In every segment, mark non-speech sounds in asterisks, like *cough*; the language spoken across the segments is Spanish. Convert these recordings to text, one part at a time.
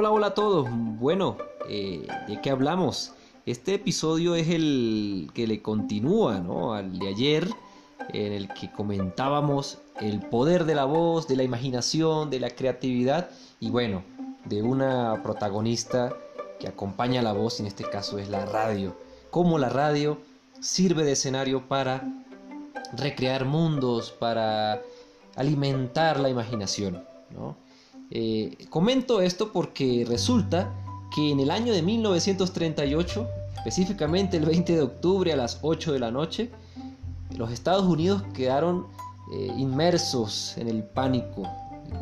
Hola, hola a todos. Bueno, eh, ¿de qué hablamos? Este episodio es el que le continúa ¿no? al de ayer, en el que comentábamos el poder de la voz, de la imaginación, de la creatividad y bueno, de una protagonista que acompaña a la voz, en este caso es la radio. Cómo la radio sirve de escenario para recrear mundos, para alimentar la imaginación. ¿no? Eh, comento esto porque resulta que en el año de 1938, específicamente el 20 de octubre a las 8 de la noche, los Estados Unidos quedaron eh, inmersos en el pánico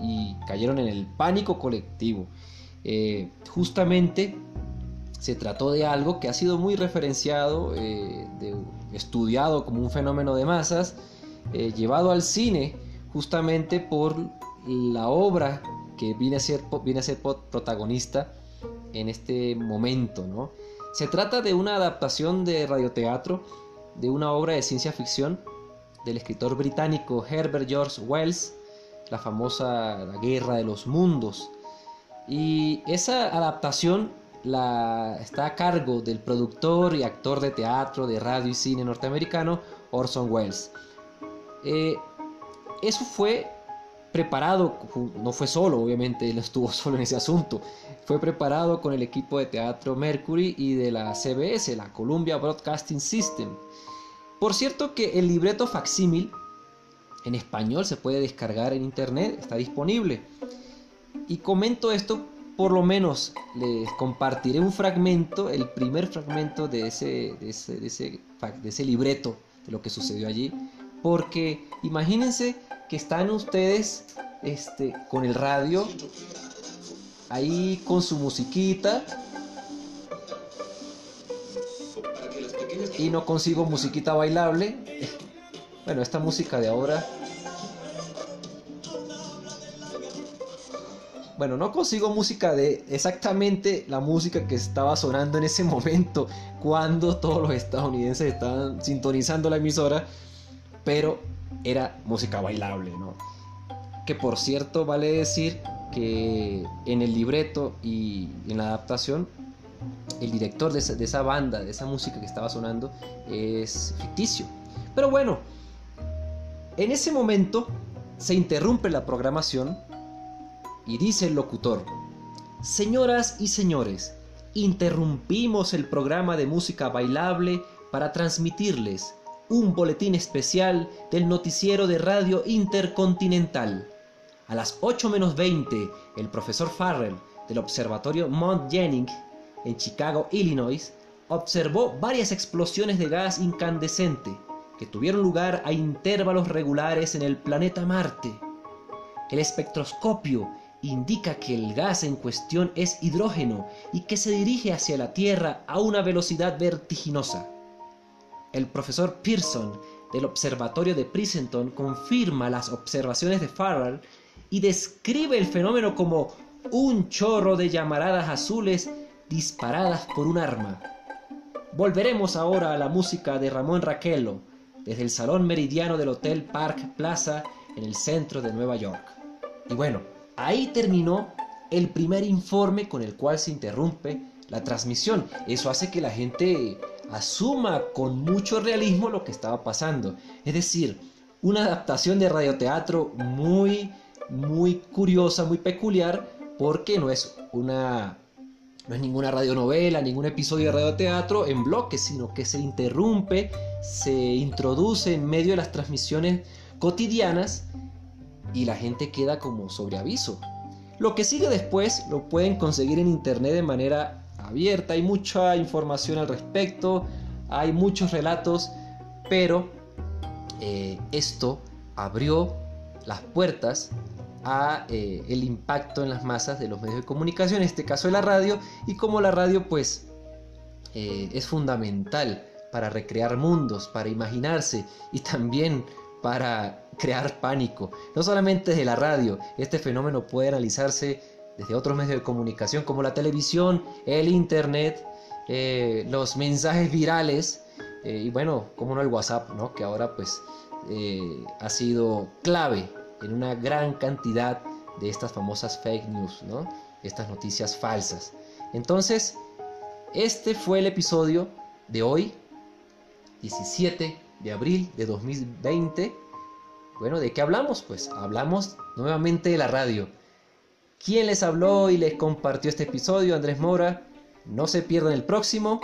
y cayeron en el pánico colectivo. Eh, justamente se trató de algo que ha sido muy referenciado, estudiado como un fenómeno de masas, llevado al cine justamente por la obra que viene a ser, viene a ser protagonista en este momento. ¿no? Se trata de una adaptación de radioteatro de una obra de ciencia ficción del escritor británico Herbert George Wells, la famosa La Guerra de los Mundos. Y esa adaptación la, está a cargo del productor y actor de teatro, de radio y cine norteamericano Orson Welles. Eh, eso fue preparado, no fue solo, obviamente, él estuvo *laughs* solo en ese asunto, fue preparado con el equipo de teatro Mercury y de la CBS, la Columbia Broadcasting System. Por cierto que el libreto facsímil en español se puede descargar en internet, está disponible. Y comento esto, por lo menos les compartiré un fragmento, el primer fragmento de ese, de ese, de ese, de ese libreto, de lo que sucedió allí. Porque imagínense que están ustedes este, con el radio, ahí con su musiquita. Y no consigo musiquita bailable. *laughs* Bueno, esta música de ahora. Bueno, no consigo música de exactamente la música que estaba sonando en ese *laughs* momento cuando todos los estadounidenses estaban sintonizando la emisora, pero era música bailable, ¿no? Que por cierto vale decir que en el libreto y en la adaptación, el director de esa, banda, de esa música que estaba sonando, es ficticio. Pero bueno, en ese momento se interrumpe la programación y dice el locutor, Señoras y señores, interrumpimos el programa de música bailable para transmitirles un boletín especial del noticiero de radio intercontinental. A las 8 menos 20, el profesor Farrell del observatorio Mount Jennings en Chicago, Illinois, observó varias explosiones de gas incandescente que tuvieron lugar a intervalos regulares en el planeta Marte. El espectroscopio indica que el gas en cuestión es hidrógeno y que se dirige hacia la Tierra a una velocidad vertiginosa. El profesor Pearson del Observatorio de Princeton confirma las observaciones de Farrell y describe el fenómeno como un chorro de llamaradas azules disparadas por un arma. Volveremos ahora a la música de Ramón Raquelo desde el Salón Meridiano del Hotel Park Plaza en el centro de Nueva York. Y bueno, ahí terminó el primer informe con el cual se interrumpe la transmisión. Eso hace que la gente asuma con mucho realismo lo que estaba pasando. Es decir, una adaptación de radioteatro muy, muy curiosa, muy peculiar, porque no es una no es ninguna radionovela, ningún episodio de radioteatro en bloque, sino que se interrumpe, se introduce en medio de las transmisiones cotidianas y la gente queda como sobre aviso. Lo que sigue después lo pueden conseguir en internet de manera abierta, hay mucha información al respecto, hay muchos relatos, pero eh, esto abrió las puertas a eh, el impacto en las masas de los medios de comunicación, en este caso de la radio, y como la radio pues eh, es fundamental para recrear mundos, para imaginarse y también para crear pánico. No solamente desde la radio, este fenómeno puede analizarse desde otros medios de comunicación como la televisión, el internet, eh, los mensajes virales eh, y bueno, como no el WhatsApp, ¿no? que ahora pues eh, ha sido clave en una gran cantidad de estas famosas fake news. ¿no? estas noticias falsas. Entonces, este fue el episodio de hoy, 17 de abril de 2020. Bueno, ¿de qué hablamos? Pues hablamos nuevamente de la radio. ¿Quién les habló y les compartió este episodio? Andrés Mora. No se pierdan el próximo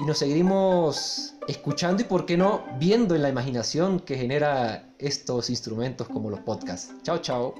y nos seguiremos escuchando y, por qué no, viendo en la imaginación que genera estos instrumentos como los podcasts. Chao, chao.